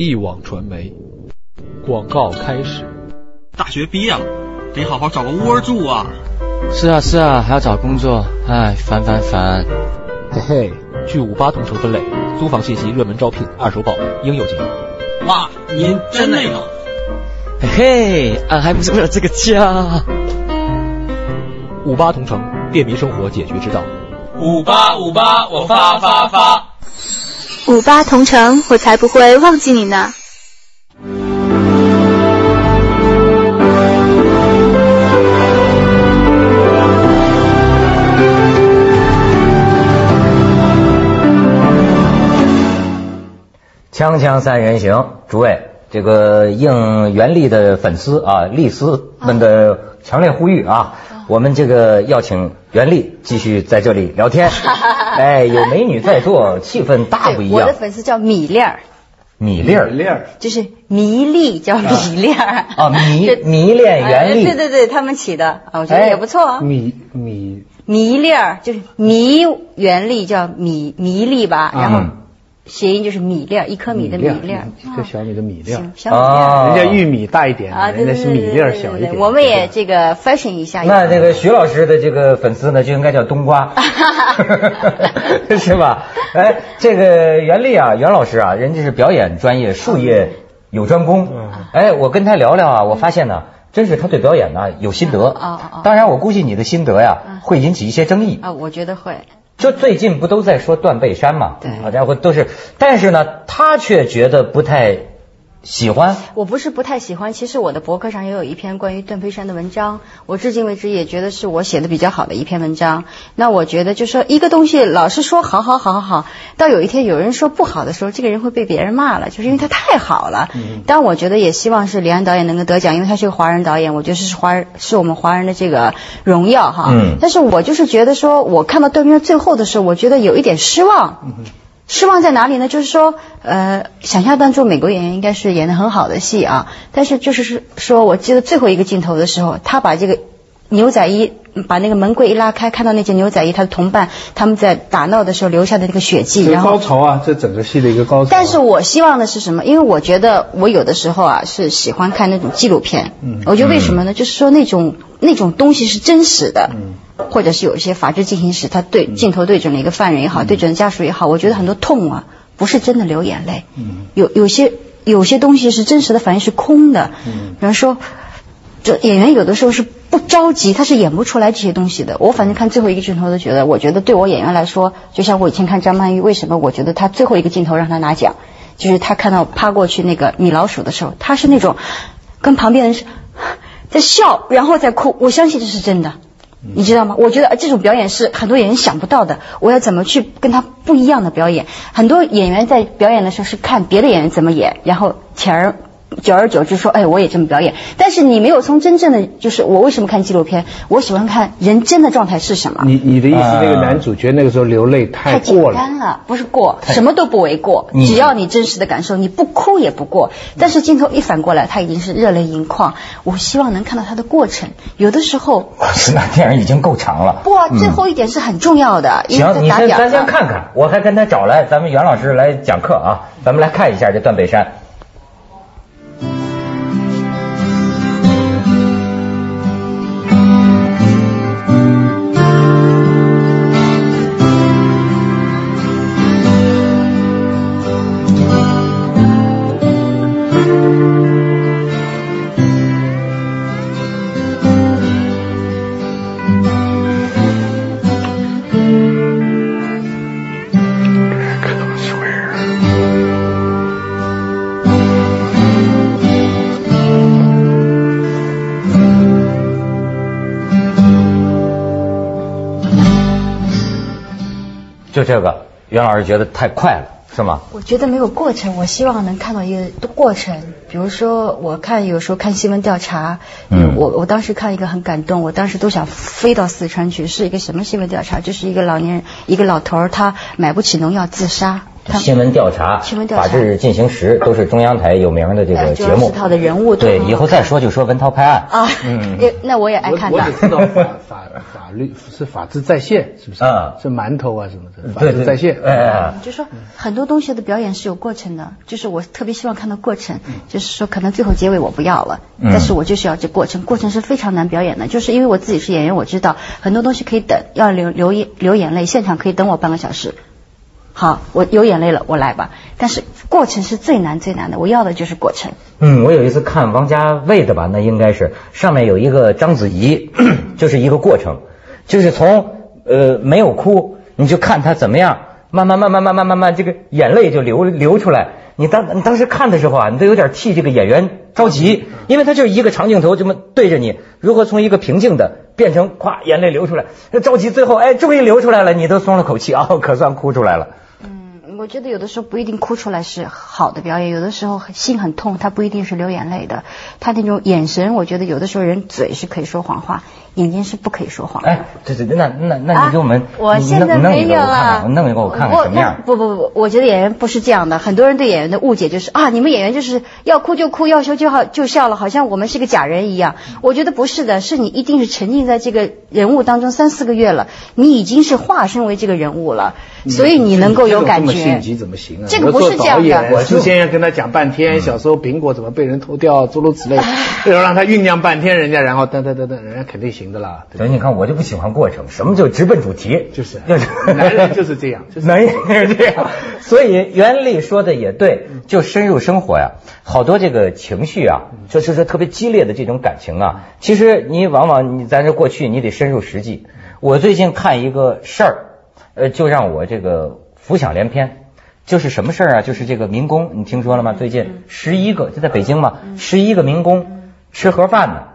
一网传媒广告开始。大学毕业了，得好好找个窝住啊！是啊是啊，还要找工作，哎，烦烦烦。嘿嘿，据五八同城分类，租房信息热门招聘，二手宝应有尽有。哇，您真那个？嘿嘿，俺还不是为了这个家。五八同城，便民生活解决之道。五八五八，我发发发。五八同城，我才不会忘记你呢。锵锵三人行，诸位，这个应袁立的粉丝啊、丽丝们的强烈呼吁啊，我们这个要请袁立继续在这里聊天。哎，有美女在座，气氛大不一样。我的粉丝叫米粒儿，米粒儿，粒儿，就是迷丽叫米粒儿。啊，迷迷 恋袁立。对对对，他们起的，啊我觉得也不错啊。米米迷粒儿就是迷袁立叫米迷丽吧，然后嗯谐音就是米粒儿，一颗米的米粒儿。一个小米的米粒儿，，小米粒儿。啊，人家玉米大一点，啊，人家是米粒儿小一点。我们也这个 fashion 一下。那这个徐老师的这个粉丝呢，就应该叫冬瓜，是吧？哎，这个袁立啊，袁老师啊，人家是表演专业，术业有专攻。哎，我跟他聊聊啊，我发现呢，真是他对表演呢有心得。哦哦哦当然，我估计你的心得呀，会引起一些争议。啊，我觉得会。就最近不都在说断背山嘛？对好家伙，都是，但是呢，他却觉得不太喜欢。我不是不太喜欢，其实我的博客上也有一篇关于段飞山的文章，我至今为止也觉得是我写的比较好的一篇文章。那我觉得就是说一个东西老是说好好好好好，到有一天有人说不好的时候，这个人会被别人骂了，就是因为他太好了。但我觉得也希望是李安导演能够得奖，因为他是个华人导演，我觉得是华人是我们华人的这个荣耀哈。嗯但是我就是觉得说，我看到段飞山最后的时候，我觉得有一点失望。失望在哪里呢？就是说，呃，想象当中美国演员应该是演的很好的戏啊，但是就是是说，我记得最后一个镜头的时候，他把这个牛仔衣把那个门柜一拉开，看到那件牛仔衣，他的同伴他们在打闹的时候留下的那个血迹，然后高潮啊，这整个戏的一个高潮。但是我希望的是什么？因为我觉得我有的时候啊是喜欢看那种纪录片。嗯我觉得为什么呢？就是说那种那种东西是真实的。或者是有一些法制进行时，他对镜头对准了一个犯人也好，对准家属也好，我觉得很多痛啊，不是真的流眼泪。有有些有些东西是真实的反应是空的。比方说，这演员有的时候是不着急，他是演不出来这些东西的。我反正看最后一个镜头都觉得，我觉得对我演员来说，就像我以前看张曼玉，为什么我觉得她最后一个镜头让她拿奖，就是他看到趴过去那个米老鼠的时候，他是那种跟旁边人是在笑，然后再哭。我相信这是真的。你知道吗？我觉得这种表演是很多演员想不到的。我要怎么去跟他不一样的表演？很多演员在表演的时候是看别的演员怎么演，然后前儿久而久之说，哎，我也这么表演。但是你没有从真正的，就是我为什么看纪录片？我喜欢看人真的状态是什么。你你的意思，啊那个男主角那个时候流泪太太简。单了，不是过，什么都不为过，只要你真实的感受，你不哭也不过。但是镜头一反过来，他已经是热泪盈眶。我希望能看到他的过程。有的时候是那电影已经够长了。不啊，最后一点是很重要的，因为行，在你先先看看，我还跟他找来咱们袁老师来讲课啊，咱们来看一下这段北山。袁老师觉得太快了，是吗？我觉得没有过程，我希望能看到一个过程。比如说，我看有时候看新闻调查，嗯我我当时看一个很感动，我当时都想飞到四川去。是一个什么新闻调查？就是一个老年人，一个老头儿，他买不起农药自杀。新闻调查、新闻调查法制进行时都是中央台有名的这个呃节目主要是。他的人物对，以后再说就说文涛拍案。啊，嗯，也那我也爱看的我。知道法法法律是法治在线，是不是？啊是馒头啊什么的，法对对治在线。哎哎，就说很多东西的表演是有过程的，就是我特别希望看到过程，就是说可能最后结尾我不要了，嗯但是我就是要这过程，过程是非常难表演的，就是因为我自己是演员，我知道很多东西可以等，要流流眼流眼泪，现场可以等我半个小时。好，我有眼泪了，我来吧。但是过程是最难最难的，我要的就是过程。嗯，我有一次看王家卫的吧，那应该是上面有一个章子怡，就是一个过程，就是从呃没有哭，你就看他怎么样，慢慢慢慢慢慢慢慢，这个眼泪就流流出来。你当你当时看的时候啊，你都有点替这个演员着急，因为他就是一个长镜头这么对着你，如何从一个平静的变成咵眼泪流出来，着急，最后哎终于流出来了，你都松了口气啊，可算哭出来了。嗯，我觉得有的时候不一定哭出来是好的表演，有的时候心很痛，他不一定是流眼泪的。他那种眼神，我觉得有的时候人嘴是可以说谎话，眼睛是不可以说谎的。哎，对对对，那那那你给我们，啊我现在没有一个我弄一个我看看什么样。不不不，我觉得演员不是这样的。很多人对演员的误解就是啊，你们演员就是要哭就哭，要笑就好就笑了，好像我们是个假人一样。我觉得不是的，是你一定是沉浸在这个人物当中三四个月了，你已经是化身为这个人物了，所以你能够有感觉。这么性急怎么行啊？这个不是这样的我做导演我事先要跟他讲半天，小时候苹果怎么被人偷掉，诸如此类，要让他酝酿半天，人家然后噔噔噔噔，人家肯定行的啦。所以你看，我就不喜欢过程，什么就直奔主题，就是就是男人就是这样 男人就是这样。所以袁立说的也对，就深入生活呀，好多这个情绪啊，就是说特别激烈的这种感情啊，其实你往往你咱这过去你得深入实际。我最近看一个事儿，呃，就让我这个浮想联翩。就是什么事儿啊？就是这个民工，你听说了吗？最近十一个就在北京嘛，十一个民工吃盒饭呢，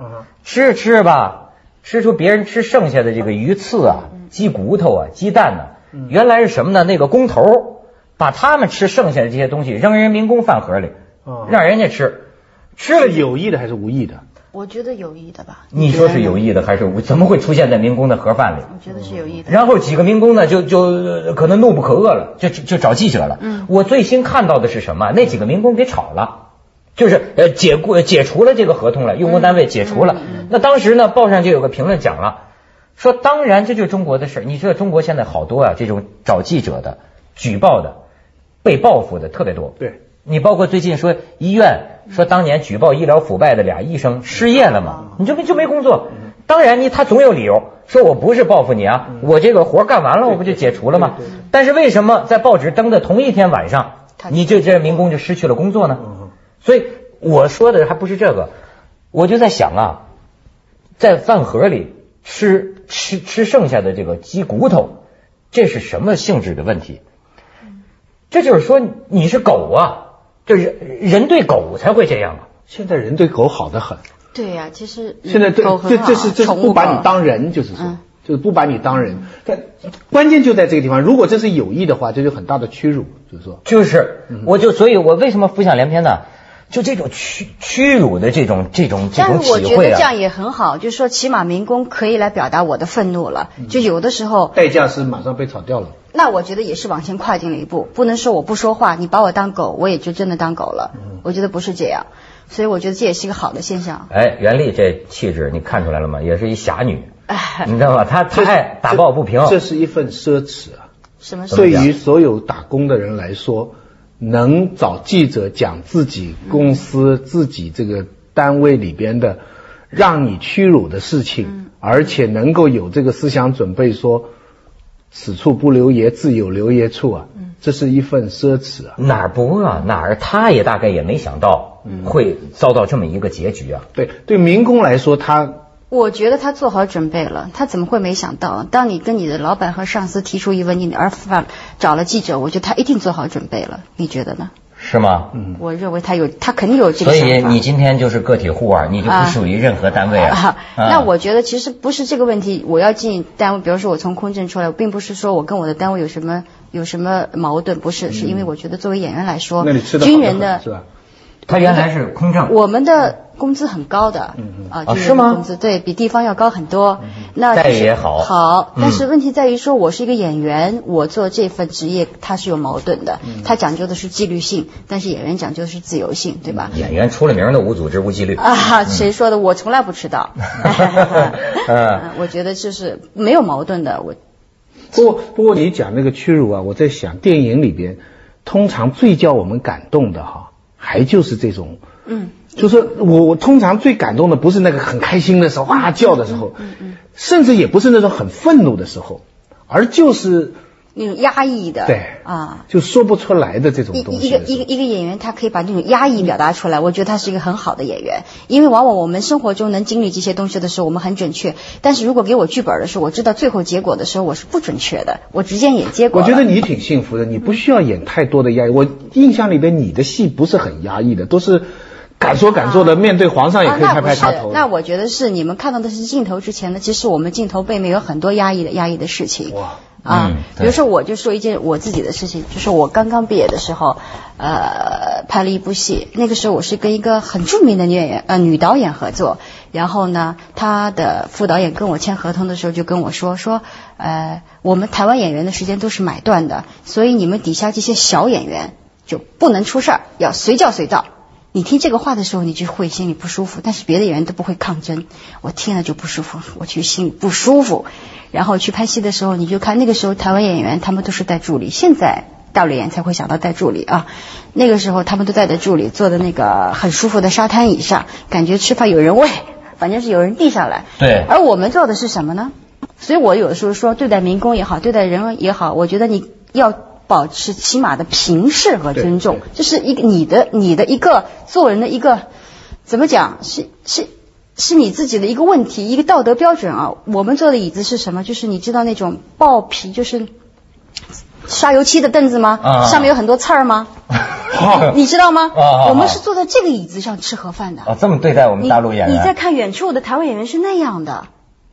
吃着吃着吧，吃出别人吃剩下的这个鱼刺啊、鸡骨头啊、鸡蛋呢、原来是什么呢？那个工头把他们吃剩下的这些东西扔人民工饭盒里，哦让人家吃，吃了是有意的还是无意的？我觉得有意的吧？你说是有意的还是无？怎么会出现在民工的盒饭里？我觉得是有意的。然后几个民工呢，就就呃可能怒不可遏了，就就就找记者了。嗯我最新看到的是什么？那几个民工给炒了，就是呃解雇解除了这个合同了，用工单位解除了。那当时呢，报上就有个评论讲了，说当然这就是中国的事儿。你知道中国现在好多啊，这种找记者的、举报的、被报复的特别多。对。你包括最近说医院说当年举报医疗腐败的俩医生失业了嘛，你就没就没工作。当然你他总有理由，说我不是报复你啊，我这个活干完了，我不就解除了吗？但是为什么在报纸登的同一天晚上，你这这民工就失去了工作呢？所以我说的还不是这个，我就在想啊，在饭盒里吃吃吃剩下的这个鸡骨头，这是什么性质的问题？这就是说你是狗啊，这人人对狗才会这样啊。现在人对狗好的很，对呀、其实现在对狗这这是这是不把你当人，就是说嗯，就是不把你当人。但关键就在这个地方，如果这是有意的话，这就很大的屈辱，就是说。就是，我就所以，我为什么浮想联翩呢？就这种屈屈辱的这种这种这但种是我觉得体会啊，这样也很好，就是说起码民工可以来表达我的愤怒了。嗯就有的时候，代价是马上被炒掉了。那我觉得也是往前跨进了一步，不能说我不说话，你把我当狗，我也就真的当狗了。嗯我觉得不是这样，所以我觉得这也是一个好的现象。哎，袁丽这气质你看出来了吗？也是一侠女，哎，你知道吗？她 她爱打抱不平，这是一份奢侈啊！什么对于所有打工的人来说，能找记者讲自己公司、自己这个单位里边的让你屈辱的事情，而且能够有这个思想准备说“此处不留爷，自有留爷处”啊，这是一份奢侈啊！哪儿不啊？哪儿他也大概也没想到会遭到这么一个结局啊。对对，民工来说，他我觉得他做好准备了，他怎么会没想到？当你跟你的老板和上司提出疑问，你而反找了记者，我觉得他一定做好准备了。你觉得呢？是吗？嗯我认为他有，他肯定有这个所想法。以你今天就是个体户啊，你就不属于任何单位啊。啊，啊那我觉得其实不是这个问题。我要进单位，比如说我从空政出来，我并不是说我跟我的单位有什么有什么矛盾，不是，是因为我觉得作为演员来说，嗯那你吃的军人的是吧？他原来是空政，我们的工资很高的，啊，就是工资对比地方要高很多，那待遇也好。好，嗯。但是问题在于说，我是一个演员，我做这份职业它是有矛盾的，它讲究的是纪律性，但是演员讲究的是自由性，对吧？演员出了名的无组织无纪律。啊，谁说的？我从来不迟到。嗯。我觉得就是没有矛盾的，我。不过不过你讲那个屈辱啊，我在想电影里边，通常最叫我们感动的哈，还就是这种，嗯，就是我我通常最感动的不是那个很开心的时候哇叫的时候，甚至也不是那种很愤怒的时候，而就是那种压抑的，对啊。就说不出来的这种东西一个一个。一个演员，他可以把这种压抑表达出来，我觉得他是一个很好的演员。因为往往我们生活中能经历这些东西的时候，我们很准确；但是如果给我剧本的时候，我知道最后结果的时候，我是不准确的，我直接演结果。我觉得你挺幸福的，你不需要演太多的压抑。我印象里边你的戏不是很压抑的，都是敢说敢做的，面对皇上也可以拍拍插头。那我觉得是你们看到的是镜头之前呢，其实我们镜头背面有很多压抑的压抑的事情。哇啊嗯，比如说我就说一件我自己的事情，就是我刚刚毕业的时候，呃，拍了一部戏，那个时候我是跟一个很著名的女演员呃女导演合作，然后呢，她的副导演跟我签合同的时候就跟我说说，呃，我们台湾演员的时间都是买断的，所以你们底下这些小演员就不能出事儿，要随叫随到。你听这个话的时候，你就会心里不舒服，但是别的演员都不会抗争，我听了就不舒服，我就心里不舒服。然后去拍戏的时候，你就看那个时候台湾演员他们都是带助理，现在大陆演员才会想到带助理啊。那个时候他们都带着助理，坐在那个很舒服的沙滩椅上，感觉吃饭有人喂，反正是有人递上来。对而我们做的是什么呢？所以我有的时候说，对待民工也好，对待人也好，我觉得你要保持起码的平视和尊重，这是一个你的你的一个做人的一个怎么讲是是。是你自己的一个问题，一个道德标准啊。我们坐的椅子是什么？就是你知道那种爆皮，就是刷油漆的凳子吗？啊上面有很多刺儿吗？啊 你知道吗？我们是坐在这个椅子上吃盒饭的。啊，这么对待我们大陆演员？你在看远处的台湾演员是那样的，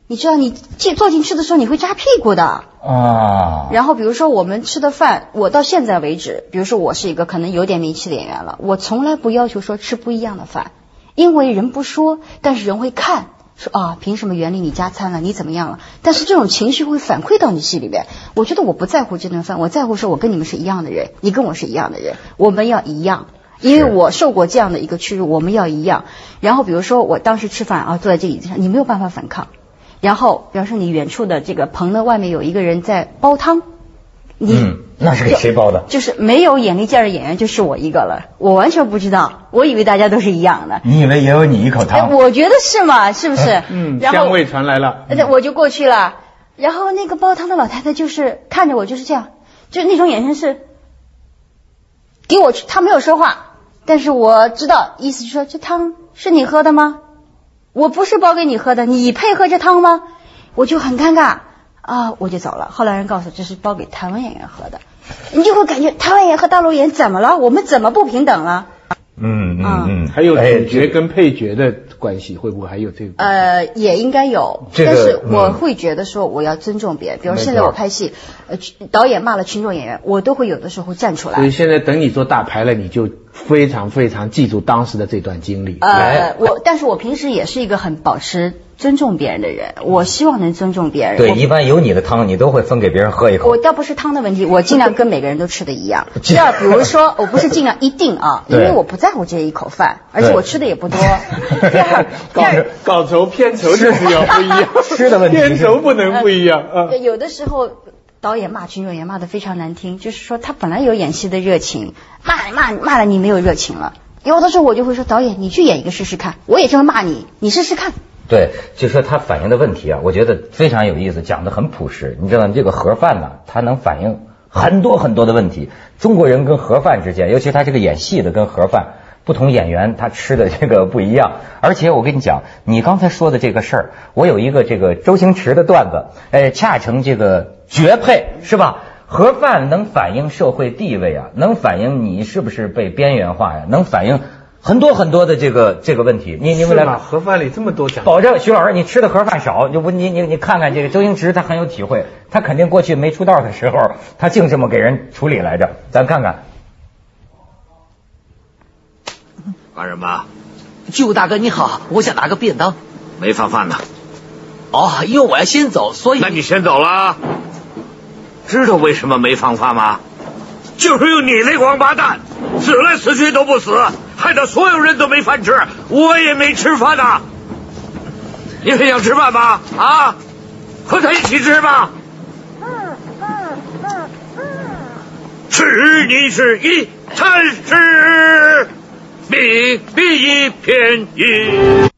你知道你进坐进去的时候你会扎屁股的。啊，然后比如说我们吃的饭，我到现在为止，比如说我是一个可能有点名气的演员了，我从来不要求说吃不一样的饭，因为人不说，但是人会看。说啊，凭什么袁丽你加餐了？你怎么样了？但是这种情绪会反馈到你戏里面。我觉得我不在乎这顿饭，我在乎说我跟你们是一样的人，你跟我是一样的人，我们要一样。因为我受过这样的一个屈辱，我们要一样。然后比如说我当时吃饭啊，坐在这椅子上，你没有办法反抗。然后，比方说你远处的这个棚的外面有一个人在煲汤，你、嗯，那是给谁煲的？就是没有眼力劲儿的演员就是我一个了，我完全不知道，我以为大家都是一样的。你以为也有你一口哎，汤？我觉得是嘛，是不是？嗯，然后香味传来了。呃我就过去了，然后那个煲汤的老太太就是看着我就是这样，就那种眼神是给我吃，她没有说话，但是我知道意思是说这汤是你喝的吗？我不是煲给你喝的，你配喝这汤吗？我就很尴尬啊，我就走了。后来人告诉这是煲给台湾演员喝的，你就会感觉台湾演员和大陆演员怎么了？我们怎么不平等了？嗯嗯啊嗯，还有哎主角跟配角的关系，会不会还有这个？呃，也应该有，这个但是我嗯会觉得说我要尊重别人。比如现在我拍戏，呃，导演骂了群众演员，我都会有的时候站出来。所以现在等你做大牌了，你就非常非常记住当时的这段经历。呃，我但是我平时也是一个很保持尊重别人的人，我希望能尊重别人。对，一般有你的汤，你都会分给别人喝一口。我倒不是汤的问题，我尽量跟每个人都吃的一样。第二，比如说，我不是尽量一定啊，因为我不在乎这一口饭，而且我吃的也不多。第二，第二，稿酬片酬就是要不一样，吃的问题片酬不能不一样啊。对有的时候导演骂群众演员骂得非常难听，就是说他本来有演戏的热情，骂骂骂了你没有热情了。有的时候我就会说导演，你去演一个试试看，我也这么骂你，你试试看。对，就说他反映的问题啊，我觉得非常有意思，讲的很朴实。你知道，这个盒饭呢，它能反映很多很多的问题。中国人跟盒饭之间，尤其他这个演戏的跟盒饭，不同演员他吃的这个不一样。而且我跟你讲，你刚才说的这个事儿，我有一个这个周星驰的段子，哎，恰成这个绝配，是吧？盒饭能反映社会地位啊，能反映你是不是被边缘化呀、能反映很多很多的这个这个问题。你你们来是吗？盒饭里这么多讲，保证徐老师，你吃的盒饭少，你不你你你看看这个周星驰，他很有体会，他肯定过去没出道的时候，他净这么给人处理来着。咱看看，干什么？巨武大哥你好，我想拿个便当。没放饭呢。哦，因为我要先走，所以。那你先走了。知道为什么没放饭吗？就是用你那王八蛋，死来死去都不死，害得所有人都没饭吃，我也没吃饭呐。你还想吃饭吗？啊，和他一起吃吧。吃你是一餐食，命比一便宜。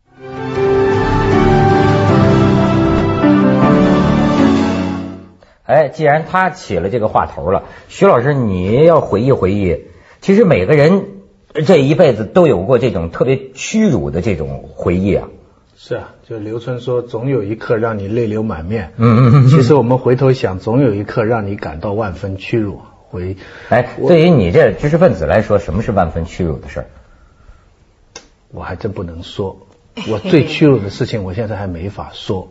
哎，既然他起了这个话头了，徐老师，你要回忆回忆，其实每个人这一辈子都有过这种特别屈辱的这种回忆啊。是啊，就刘春说，总有一刻让你泪流满面。嗯嗯嗯。其实我们回头想，总有一刻让你感到万分屈辱。回，哎，对于你这知识分子来说，什么是万分屈辱的事儿？我还真不能说，我最屈辱的事情，我现在还没法说。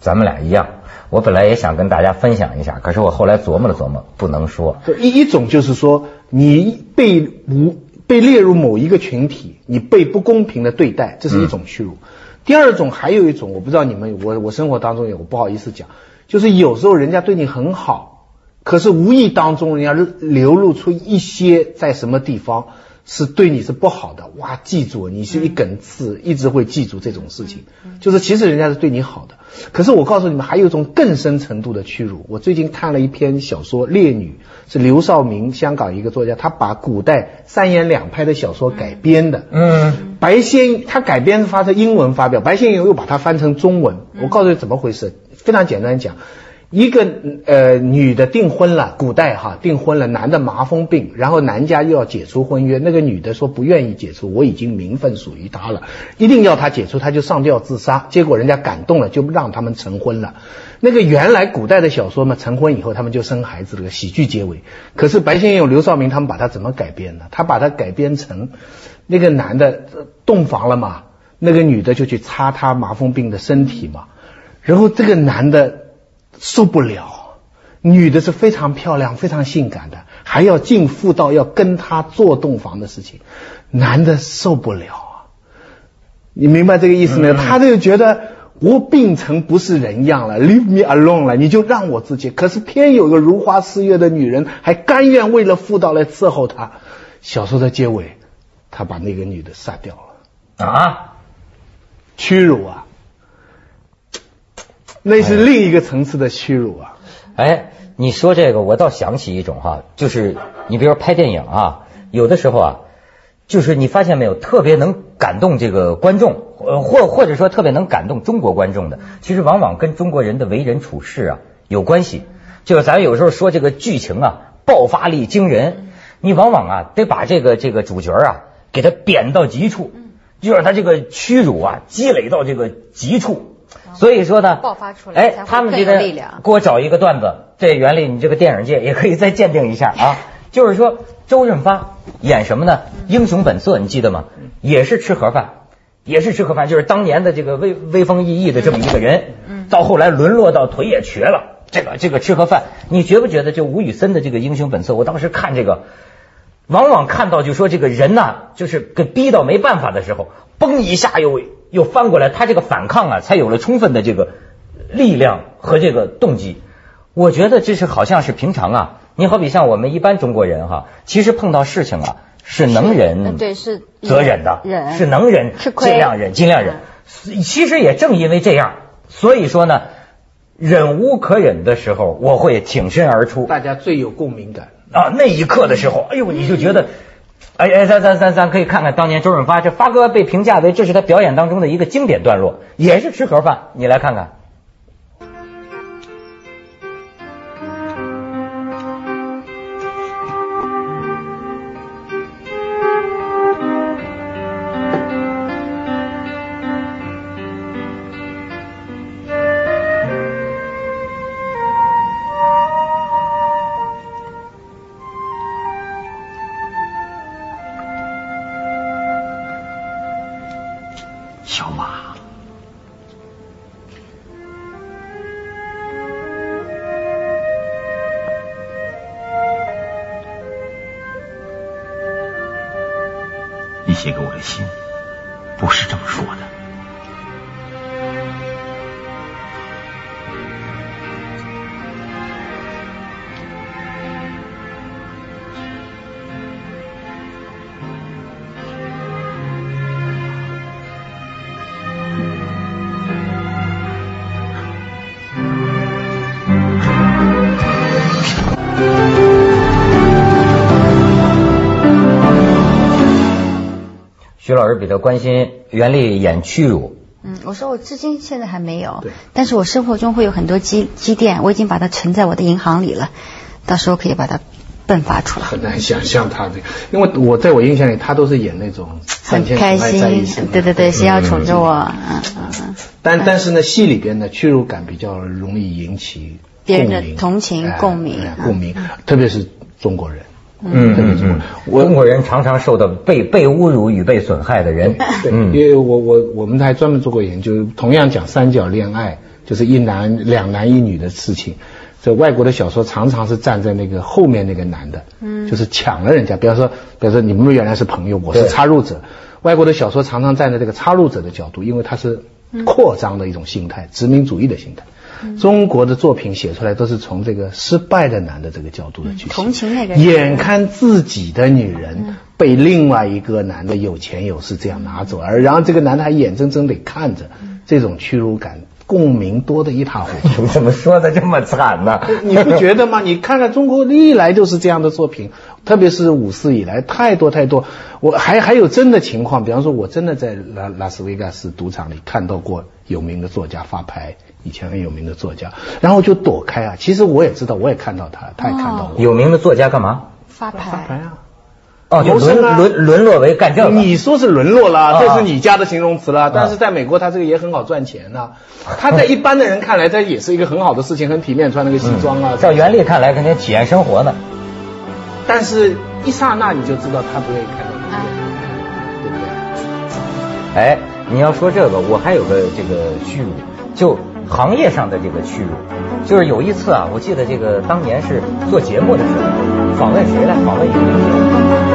咱们俩一样，我本来也想跟大家分享一下，可是我后来琢磨了琢磨，不能说。一一种就是说，你被无被列入某一个群体，你被不公平的对待，这是一种屈辱。第二种，还有一种，我不知道你们，我我生活当中有，我不好意思讲，就是有时候人家对你很好。可是无意当中，人家流露出一些在什么地方是对你是不好的，哇，记住你是一根刺，一直会记住这种事情。就是其实人家是对你好的，可是我告诉你们，还有一种更深程度的屈辱。我最近看了一篇小说《烈女》，是刘少明，香港一个作家，他把古代三言两拍的小说改编的。嗯，白先他改编发成英文发表，白先勇又把它翻成中文。我告诉你怎么回事，非常简单讲。一个呃女的订婚了，古代哈订婚了，男的麻风病，然后男家又要解除婚约，那个女的说不愿意解除，我已经名分属于他了，一定要他解除，他就上吊自杀，结果人家感动了，就让他们成婚了。那个原来古代的小说嘛，成婚以后他们就生孩子，这个喜剧结尾。可是白先勇、刘绍明他们把它怎么改编呢？他把它改编成那个男的洞房了嘛，那个女的就去擦他麻风病的身体嘛，然后这个男的。受不了，女的是非常漂亮、非常性感的，还要进妇道，要跟他做洞房的事情，男的受不了啊！你明白这个意思没有？他就觉得我病成不是人样了，leave me alone 了，你就让我自己。可是偏有个如花似月的女人，还甘愿为了妇道来伺候他。小说的结尾，他把那个女的杀掉了啊！屈辱啊！那是另一个层次的屈辱啊！哎，你说这个，我倒想起一种哈，就是你比如说拍电影啊，有的时候啊，就是你发现没有，特别能感动这个观众，呃，或或者说特别能感动中国观众的，其实往往跟中国人的为人处事啊有关系。就是咱有时候说这个剧情啊，爆发力惊人，你往往啊得把这个这个主角啊给他贬到极处，就让他这个屈辱啊积累到这个极处。所以说呢，爆发出来，哎，他们这个给我找一个段子，这原理你这个电影界也可以再鉴定一下啊。就是说，周润发演什么呢？英雄本色，你记得吗？也是吃盒饭，也是吃盒饭，就是当年的这个威威风奕奕的这么一个人，到后来沦落到腿也瘸了，这个这个吃盒饭，你觉不觉得就吴宇森的这个英雄本色？我当时看这个，往往看到就说这个人呐，就是给逼到没办法的时候，嘣一下又。又翻过来，他这个反抗啊，才有了充分的这个力量和这个动机。我觉得这是好像是平常啊，你好比像我们一般中国人哈，其实碰到事情啊是能忍，对是则忍的，忍是能忍，尽量忍，尽量忍。其实也正因为这样，所以说呢，忍无可忍的时候，我会挺身而出。大家最有共鸣感啊，那一刻的时候，哎呦，你就觉得。哎哎，咱咱咱咱可以看看当年周润发，这发哥被评价为这是他表演当中的一个经典段落，也是吃盒饭，你来看看。小马。你写给我的信不是徐老师比较关心袁立演屈辱。嗯，我说我至今现在还没有，但是我生活中会有很多积积淀，我已经把它存在我的银行里了，到时候可以把它迸发出来。很难想象他这个，因为我在我印象里，他都是演那种很开心，对对对，谁要宠着我，嗯嗯嗯。但但是呢，戏里边的屈辱感比较容易引起别人的同情共鸣，共鸣，特别是中国人。嗯嗯，中国人常常受到被被侮辱与被损害的人。对，因为我我我们还专门做过研究，同样讲三角恋爱，就是一男两男一女的事情。这外国的小说常常是站在那个后面那个男的，嗯，就是抢了人家。比方说，比方说你们原来是朋友，我是插入者。外国的小说常常站在这个插入者的角度，因为它是扩张的一种心态，殖民主义的心态。中国的作品写出来都是从这个失败的男的这个角度的去同情那个人，眼看自己的女人被另外一个男的有钱有势这样拿走，而然后这个男的还眼睁睁地看着，这种屈辱感、共鸣多的一塌糊涂。怎么说的这么惨呢？你不觉得吗？你看看中国历来就是这样的作品，特别是五四以来，太多太多。我还还有真的情况，比方说，我真的在拉拉斯维加斯赌场里看到过有名的作家发牌。以前很有名的作家，然后就躲开啊。其实我也知道，我也看到他，他也看到我。有名的作家干嘛？发牌。发牌啊！哦，就沦沦沦落为干将。你说是沦落了，这是你家的形容词了。但是在美国，他这个也很好赚钱呐。他在一般的人看来，这也是一个很好的事情，很体面，穿那个西装啊。在袁立看来，肯定体验生活呢。但是，一刹那你就知道他不愿意看到你，对不对？哎，你要说这个，我还有个这个屈辱，就。行业上的这个屈辱，就是有一次啊，我记得这个当年是做节目的时候，访问谁来？访问一个明星。